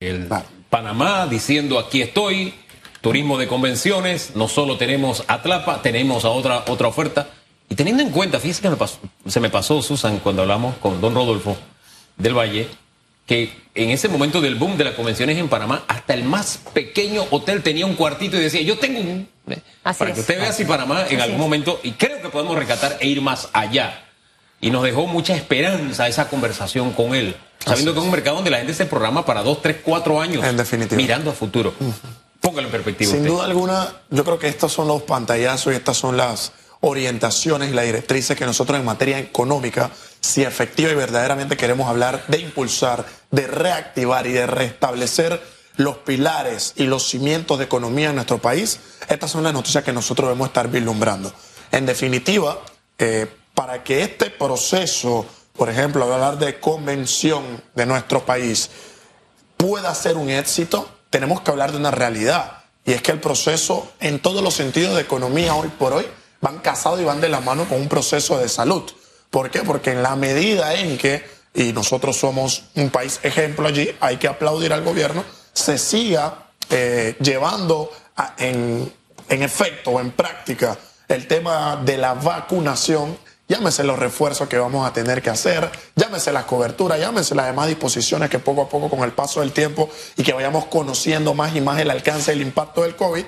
el Panamá diciendo aquí estoy, turismo de convenciones, no solo tenemos Atlapa, tenemos a otra, otra oferta. Y teniendo en cuenta, fíjese que me pasó, se me pasó, Susan, cuando hablamos con don Rodolfo del Valle, que en ese momento del boom de las convenciones en Panamá, hasta el más pequeño hotel tenía un cuartito y decía, yo tengo un... ¿eh? para que usted vea si Panamá en algún momento, y creo que podemos rescatar e ir más allá. Y nos dejó mucha esperanza esa conversación con él, sabiendo que es un mercado donde la gente se programa para dos, tres, cuatro años, en definitiva. mirando a futuro. Póngalo en perspectiva. Sin duda alguna, yo creo que estos son los pantallazos y estas son las orientaciones y las directrices que nosotros en materia económica, si efectiva y verdaderamente queremos hablar de impulsar, de reactivar y de restablecer los pilares y los cimientos de economía en nuestro país, estas son las noticias que nosotros debemos estar vislumbrando. En definitiva, eh, para que este proceso, por ejemplo, hablar de convención de nuestro país, pueda ser un éxito, tenemos que hablar de una realidad. Y es que el proceso, en todos los sentidos de economía hoy por hoy, van casados y van de la mano con un proceso de salud. ¿Por qué? Porque en la medida en que, y nosotros somos un país ejemplo allí, hay que aplaudir al gobierno, se siga eh, llevando en, en efecto o en práctica el tema de la vacunación llámese los refuerzos que vamos a tener que hacer, llámese las coberturas, llámese las demás disposiciones que poco a poco con el paso del tiempo y que vayamos conociendo más y más el alcance y el impacto del COVID,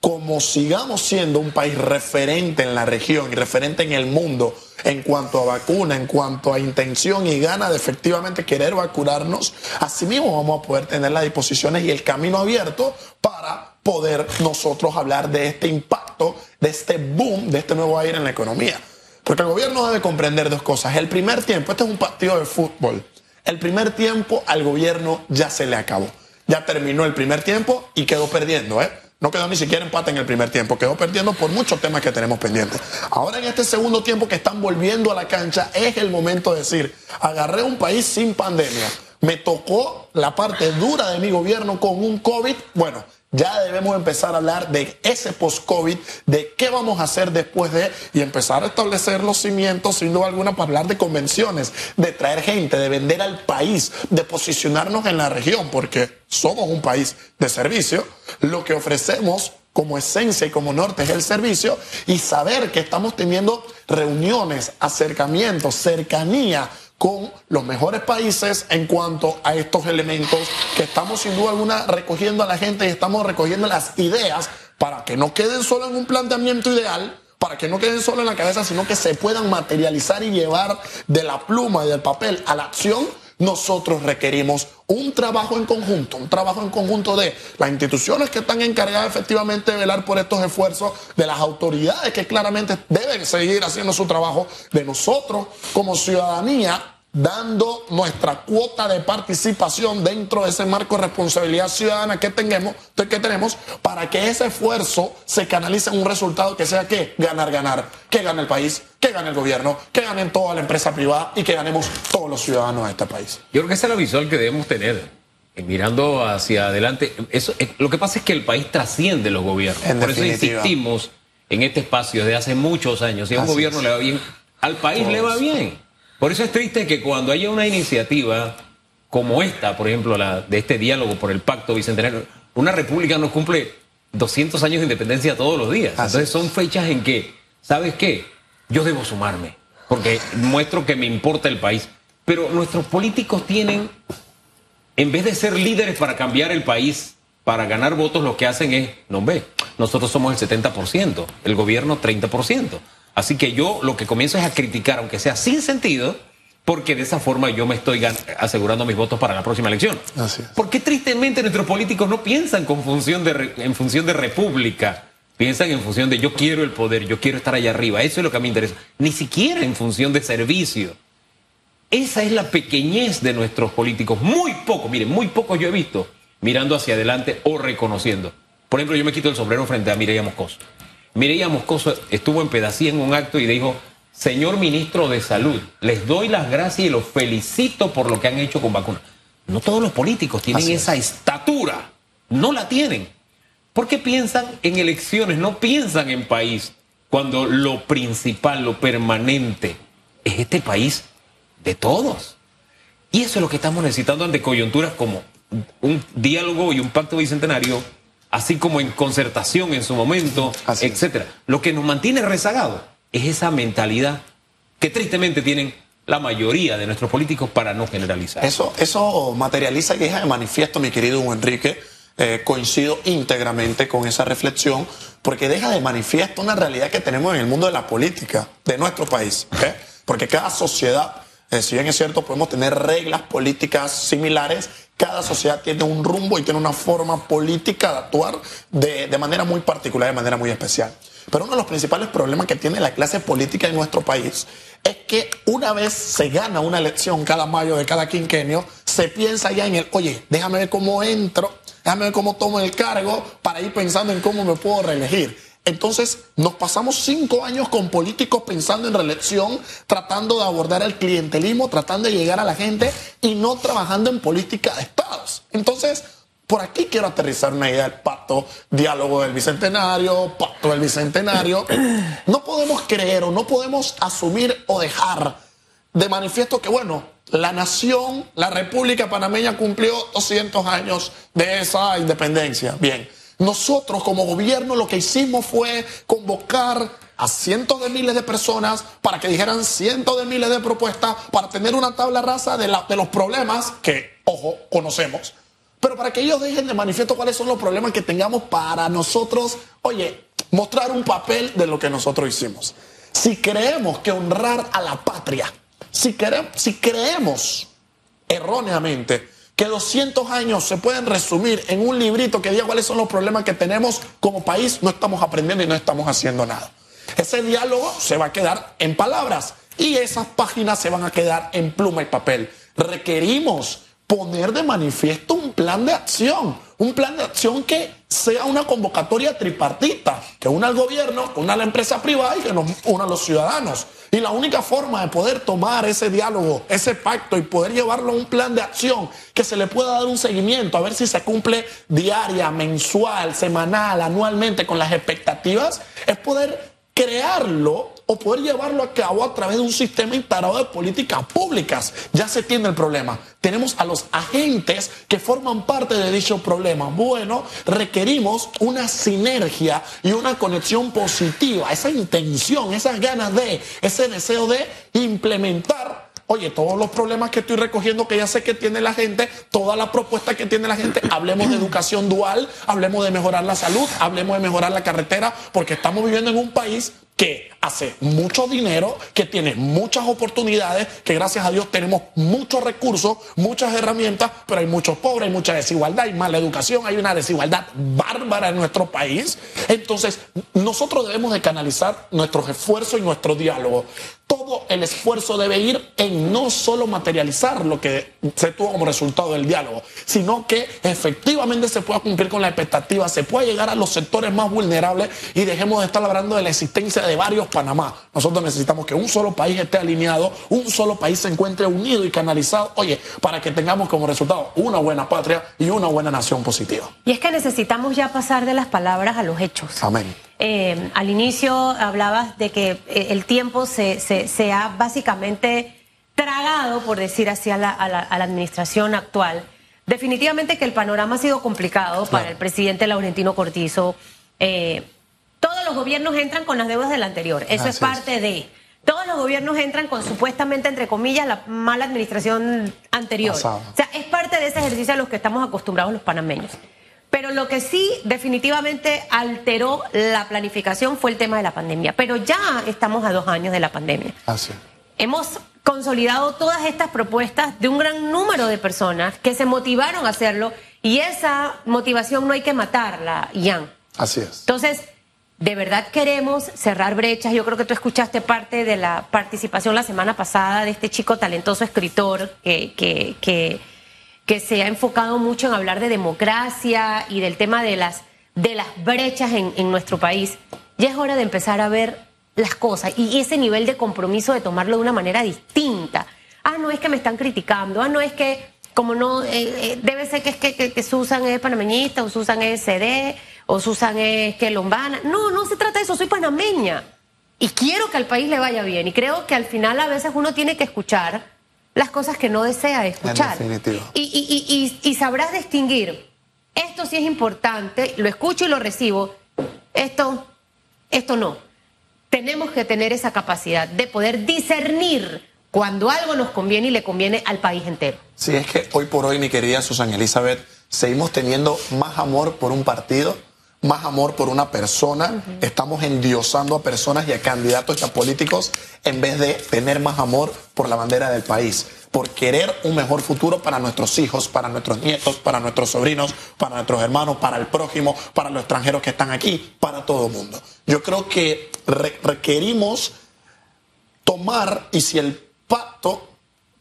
como sigamos siendo un país referente en la región y referente en el mundo en cuanto a vacuna, en cuanto a intención y gana de efectivamente querer vacunarnos, así mismo vamos a poder tener las disposiciones y el camino abierto para poder nosotros hablar de este impacto, de este boom, de este nuevo aire en la economía. Porque el gobierno debe comprender dos cosas. El primer tiempo, este es un partido de fútbol, el primer tiempo al gobierno ya se le acabó. Ya terminó el primer tiempo y quedó perdiendo, ¿eh? No quedó ni siquiera empate en el primer tiempo, quedó perdiendo por muchos temas que tenemos pendientes. Ahora en este segundo tiempo que están volviendo a la cancha, es el momento de decir, agarré un país sin pandemia, me tocó la parte dura de mi gobierno con un COVID, bueno, ya debemos empezar a hablar de ese post-COVID, de qué vamos a hacer después de, y empezar a establecer los cimientos, sin duda alguna, para hablar de convenciones, de traer gente, de vender al país, de posicionarnos en la región, porque somos un país de servicio. Lo que ofrecemos como esencia y como norte es el servicio y saber que estamos teniendo reuniones, acercamientos, cercanía con los mejores países en cuanto a estos elementos que estamos sin duda alguna recogiendo a la gente y estamos recogiendo las ideas para que no queden solo en un planteamiento ideal, para que no queden solo en la cabeza, sino que se puedan materializar y llevar de la pluma y del papel a la acción. Nosotros requerimos un trabajo en conjunto, un trabajo en conjunto de las instituciones que están encargadas efectivamente de velar por estos esfuerzos, de las autoridades que claramente deben seguir haciendo su trabajo, de nosotros como ciudadanía dando nuestra cuota de participación dentro de ese marco de responsabilidad ciudadana que tengamos, que tenemos para que ese esfuerzo se canalice en un resultado que sea que ganar, ganar, que gane el país, que gane el gobierno, que ganen toda la empresa privada y que ganemos todos los ciudadanos de este país. Yo creo que esa es la visual que debemos tener. Eh, mirando hacia adelante, eso, eh, lo que pasa es que el país trasciende los gobiernos. Por eso insistimos en este espacio desde hace muchos años. Si a un gobierno le va bien, al país le va bien. Por eso es triste que cuando haya una iniciativa como esta, por ejemplo, la de este diálogo por el pacto bicentenario, una república no cumple 200 años de independencia todos los días. Entonces son fechas en que, ¿sabes qué? Yo debo sumarme, porque muestro que me importa el país. Pero nuestros políticos tienen, en vez de ser líderes para cambiar el país, para ganar votos, lo que hacen es, no ve, nosotros somos el 70%, el gobierno 30%. Así que yo lo que comienzo es a criticar, aunque sea sin sentido, porque de esa forma yo me estoy asegurando mis votos para la próxima elección. Así Porque tristemente nuestros políticos no piensan con función de, en función de república, piensan en función de yo quiero el poder, yo quiero estar allá arriba, eso es lo que a mí me interesa, ni siquiera en función de servicio. Esa es la pequeñez de nuestros políticos, muy poco, miren, muy poco yo he visto mirando hacia adelante o reconociendo. Por ejemplo, yo me quito el sombrero frente a Mireya Moscoso. Mireya Moscoso estuvo en Pedacía en un acto y dijo, señor ministro de Salud, les doy las gracias y los felicito por lo que han hecho con vacunas. No todos los políticos tienen esa estatura, no la tienen. Porque piensan en elecciones, no piensan en país, cuando lo principal, lo permanente, es este país de todos. Y eso es lo que estamos necesitando ante coyunturas como un diálogo y un pacto bicentenario, así como en concertación en su momento, etcétera. Lo que nos mantiene rezagado es esa mentalidad que tristemente tienen la mayoría de nuestros políticos para no generalizar. Eso, eso materializa y deja de manifiesto, mi querido Enrique. Eh, coincido íntegramente con esa reflexión, porque deja de manifiesto una realidad que tenemos en el mundo de la política de nuestro país. Porque cada sociedad, eh, si bien es cierto, podemos tener reglas políticas similares, cada sociedad tiene un rumbo y tiene una forma política de actuar de, de manera muy particular, de manera muy especial. Pero uno de los principales problemas que tiene la clase política en nuestro país es que una vez se gana una elección cada mayo de cada quinquenio, se piensa ya en el, oye, déjame ver cómo entro, déjame ver cómo tomo el cargo para ir pensando en cómo me puedo reelegir. Entonces nos pasamos cinco años con políticos pensando en reelección, tratando de abordar el clientelismo, tratando de llegar a la gente y no trabajando en política de estados. Entonces, por aquí quiero aterrizar una idea del pacto, diálogo del bicentenario, pacto del bicentenario. No podemos creer o no podemos asumir o dejar de manifiesto que, bueno, la nación, la República Panameña cumplió 200 años de esa independencia. Bien, nosotros como gobierno lo que hicimos fue convocar a cientos de miles de personas para que dijeran cientos de miles de propuestas para tener una tabla rasa de, los problemas que, ojo, conocemos pero para que ellos dejen de manifiesto cuáles son los problemas que tengamos para nosotros, oye, mostrar un papel de lo que nosotros hicimos. Si creemos que honrar a la patria, si, si creemos erróneamente que 200 años se pueden resumir en un librito que diga cuáles son los problemas que tenemos como país, no estamos aprendiendo y no estamos haciendo nada. Ese diálogo se va a quedar en palabras y esas páginas se van a quedar en pluma y papel. Requerimos poner de manifiesto un plan de acción, un plan de acción que sea una convocatoria tripartita, que una al gobierno, que una a la empresa privada y que nos una a los ciudadanos. Y la única forma de poder tomar ese diálogo, ese pacto y poder llevarlo a un plan de acción que se le pueda dar un seguimiento, a ver si se cumple diaria, mensual, semanal, anualmente con las expectativas, es poder crearlo o poder llevarlo a cabo a través de un sistema instalado de políticas públicas. Ya se tiene el problema. Tenemos a los agentes que forman parte de dicho problema. Bueno, requerimos una sinergia y una conexión positiva, esa intención, esas ganas de, ese deseo de implementar Oye, todos los problemas que estoy recogiendo, que ya sé que tiene la gente, toda la propuesta que tiene la gente, hablemos de educación dual, hablemos de mejorar la salud, hablemos de mejorar la carretera, porque estamos viviendo en un país que hace mucho dinero, que tiene muchas oportunidades, que gracias a Dios tenemos muchos recursos, muchas herramientas, pero hay muchos pobres, hay mucha desigualdad, hay mala educación, hay una desigualdad bárbara en nuestro país. Entonces, nosotros debemos de canalizar nuestros esfuerzos y nuestro diálogo. Todo el esfuerzo debe ir en no solo materializar lo que se tuvo como resultado del diálogo, sino que efectivamente se pueda cumplir con la expectativa, se pueda llegar a los sectores más vulnerables y dejemos de estar hablando de la existencia de varios Panamá. Nosotros necesitamos que un solo país esté alineado, un solo país se encuentre unido y canalizado, oye, para que tengamos como resultado una buena patria y una buena nación positiva. Y es que necesitamos ya pasar de las palabras a los hechos. Amén. Eh, al inicio hablabas de que eh, el tiempo se, se, ha básicamente tragado, por decir así, a la, administración actual. Definitivamente que el panorama ha sido complicado para el presidente Laurentino Cortizo. Eh, todos los gobiernos entran con las deudas del anterior. Eso es parte de. Todos los gobiernos entran con supuestamente, entre comillas, la mala administración anterior. O sea, es parte de ese ejercicio a los que estamos acostumbrados los panameños. Pero lo que sí definitivamente alteró la planificación fue el tema de la pandemia. Pero ya estamos a dos años de la pandemia. Así. Hemos consolidado todas estas propuestas de un gran número de personas que se motivaron a hacerlo y esa motivación no hay que matarla, Ian. Así es. Entonces, de verdad queremos cerrar brechas. Yo creo que tú escuchaste parte de la participación la semana pasada de este chico talentoso escritor que, que, que, se ha enfocado mucho en hablar de democracia y del tema de las, de las brechas en, en nuestro país. Ya es hora de empezar a ver las cosas y ese nivel de compromiso de tomarlo de una manera distinta. Ah, no es que me están criticando, ah, no es que como no, eh, eh, debe ser que es que, que, Susan es panameñista o Susan es CD o Susan es que lombana. No, no se trata de eso, soy panameña. Y quiero que al país le vaya bien. Y creo que al final a veces uno tiene que escuchar las cosas que no desea escuchar. Y, y, sabrás distinguir, esto sí es importante, lo escucho y lo recibo, esto, esto no. Tenemos que tener esa capacidad de poder discernir cuando algo nos conviene y le conviene al país entero. Sí, es que hoy por hoy, mi querida Susana Elizabeth, seguimos teniendo más amor por un partido más amor por una persona, estamos endiosando a personas y a candidatos y a políticos en vez de tener más amor por la bandera del país, por querer un mejor futuro para nuestros hijos, para nuestros nietos, para nuestros sobrinos, para nuestros hermanos, para el prójimo, para los extranjeros que están aquí, para todo el mundo. Yo creo que requerimos tomar, y si el pacto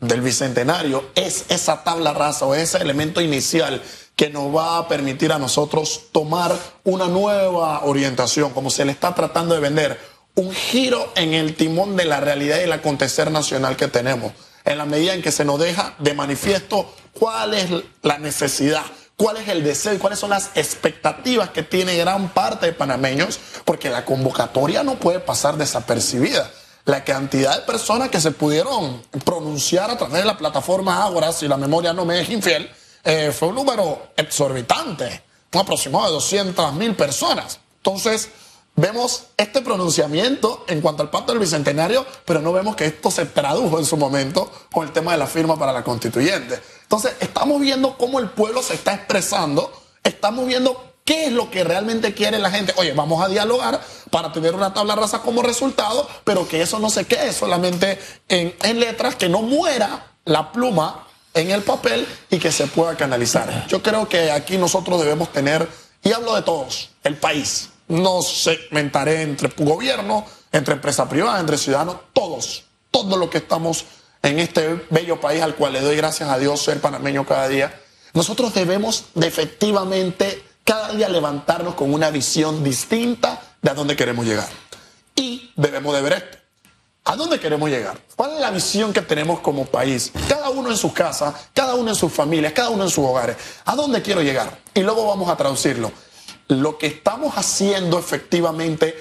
del bicentenario es esa tabla rasa o ese elemento inicial que nos va a permitir a nosotros tomar una nueva orientación, como se le está tratando de vender, un giro en el timón de la realidad y el acontecer nacional que tenemos, en la medida en que se nos deja de manifiesto cuál es la necesidad, cuál es el deseo y cuáles son las expectativas que tiene gran parte de panameños, porque la convocatoria no puede pasar desapercibida. La cantidad de personas que se pudieron pronunciar a través de la plataforma Ágora, si la memoria no me es infiel, eh, fue un número exorbitante, un aproximado de 200 mil personas. Entonces, vemos este pronunciamiento en cuanto al pacto del bicentenario, pero no vemos que esto se tradujo en su momento con el tema de la firma para la constituyente. Entonces, estamos viendo cómo el pueblo se está expresando, estamos viendo qué es lo que realmente quiere la gente. Oye, vamos a dialogar para tener una tabla rasa como resultado, pero que eso no se quede solamente en, en letras, que no muera la pluma en el papel y que se pueda canalizar. Yo creo que aquí nosotros debemos tener, y hablo de todos, el país. No segmentaré entre gobierno, entre empresa privada, entre ciudadanos, todos, todos los que estamos en este bello país al cual le doy gracias a Dios ser panameño cada día. Nosotros debemos de efectivamente cada día levantarnos con una visión distinta de a dónde queremos llegar. Y debemos de ver esto. ¿A dónde queremos llegar? ¿Cuál es la visión que tenemos como país? Cada uno en su casa, cada uno en sus familias, cada uno en sus hogares. ¿A dónde quiero llegar? Y luego vamos a traducirlo. Lo que estamos haciendo efectivamente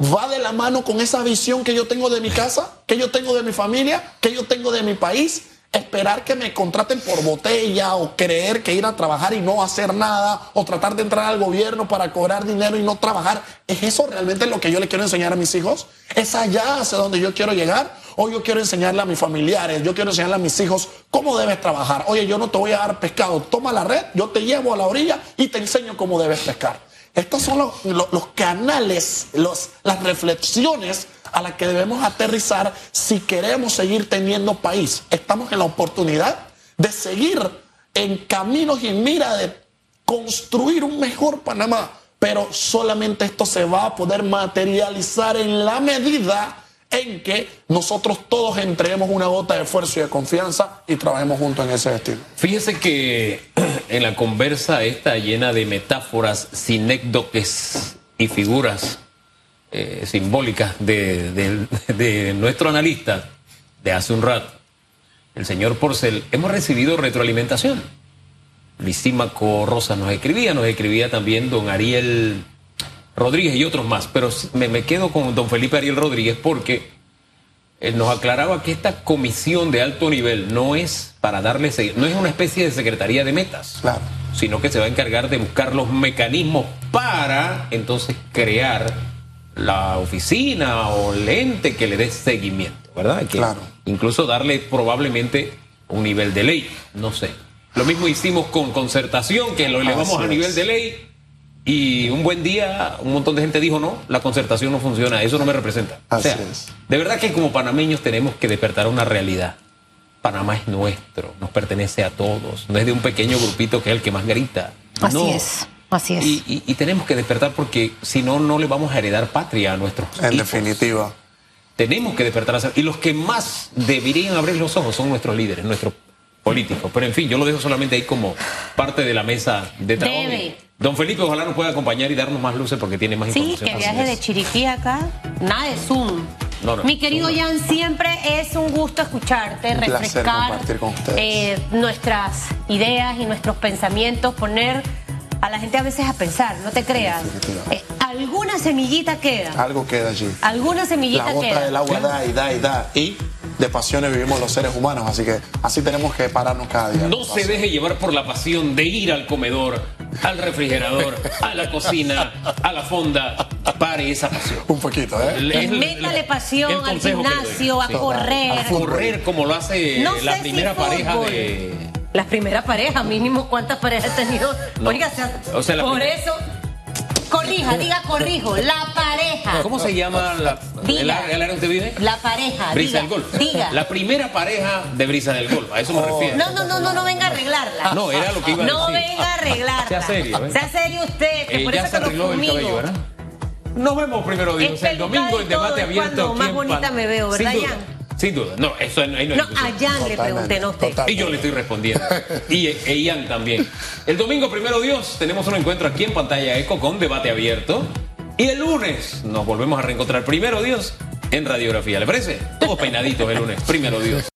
va de la mano con esa visión que yo tengo de mi casa, que yo tengo de mi familia, que yo tengo de mi país esperar que me contraten por botella o creer que ir a trabajar y no hacer nada o tratar de entrar al gobierno para cobrar dinero y no trabajar. ¿Es eso realmente lo que yo le quiero enseñar a mis hijos? ¿Es allá hacia donde yo quiero llegar? ¿O yo quiero enseñarle a mis familiares, yo quiero enseñarle a mis hijos cómo debes trabajar? Oye, yo no te voy a dar pescado, toma la red, yo te llevo a la orilla y te enseño cómo debes pescar. Estos son los, los, canales, los, las reflexiones a las que debemos aterrizar si queremos seguir teniendo país. Estamos en la oportunidad de seguir en caminos y en mira de construir un mejor Panamá, pero solamente esto se va a poder materializar en la medida en que nosotros todos entreguemos una gota de esfuerzo y de confianza y trabajemos juntos en ese destino. Fíjese que en la conversa está llena de metáforas, sinécdoques y figuras eh, simbólicas de, nuestro analista de hace un rato, el señor Porcel, hemos recibido retroalimentación. Lisímaco Rosa nos escribía, nos escribía también don Ariel Rodríguez y otros más, pero me, me quedo con don Felipe Ariel Rodríguez porque él nos aclaraba que esta comisión de alto nivel no es para darle no es una especie de secretaría de metas, claro. sino que se va a encargar de buscar los mecanismos para entonces crear la oficina o el ente que le dé seguimiento, ¿verdad? claro. Incluso darle probablemente un nivel de ley, no sé. Lo mismo hicimos con concertación, que lo elevamos a nivel de ley y un buen día, un montón de gente dijo, no, la concertación no funciona, eso no me representa. Así es. De verdad que como panameños tenemos que despertar una realidad. Panamá es nuestro, nos pertenece a todos, no es de un pequeño grupito que es el que más grita. Así es, así es. Y, tenemos que despertar porque si no, no le vamos a heredar patria a nuestros En definitiva. Tenemos que despertar. Y los que más deberían abrir los ojos son nuestros líderes, nuestros políticos. Pero en fin, yo lo dejo solamente ahí como parte de la mesa de trabajo. Don Felipe, ojalá nos pueda acompañar y darnos más luces porque tiene más información. Sí, que viaje de Chiriquí acá, nada de Zoom. Mi querido Jan, siempre es un gusto escucharte, refrescar eh, nuestras ideas y nuestros pensamientos, poner a la gente a veces a pensar, no te creas. Eh, alguna semillita queda. Algo queda allí. Alguna semillita queda. La gota del agua da y da y da. Y de pasiones vivimos los seres humanos, así que así tenemos que pararnos cada día. No se deje llevar por la pasión de ir al comedor, al refrigerador, a la cocina, a la fonda. Pare esa pasión. Un poquito, ¿eh? Métale pasión al gimnasio, a correr. A correr como lo hace la primera pareja de. La primera pareja, mínimo, ¿cuántas parejas he tenido? Oiga, o sea, por eso Corrija, diga corrijo. La pareja. ¿Cómo se llama la, el, área donde vive? La pareja. Brisa del Golf. Diga. La primera pareja de Brisa del Golf. A eso me oh. refiero. No, no, no, no, no venga a arreglarla. No, era lo que iba a decir. No venga a arreglarla. Sea serio. ¿eh? Sea serio usted, que eh, por ya eso se arregló el cabello, ¿verdad? Nos vemos primero, Dios. El domingo en debate abierto. Cuando más bonita me veo, ¿verdad, Jan? Sin duda, no, eso ahí no No, a Jan le pregunté, no usted. Y yo le estoy respondiendo. y e Ian también. El domingo, primero Dios, tenemos un encuentro aquí en pantalla Eco con debate abierto. Y el lunes nos volvemos a reencontrar, primero Dios, en radiografía. ¿Le parece? Todos peinaditos el lunes, primero Dios.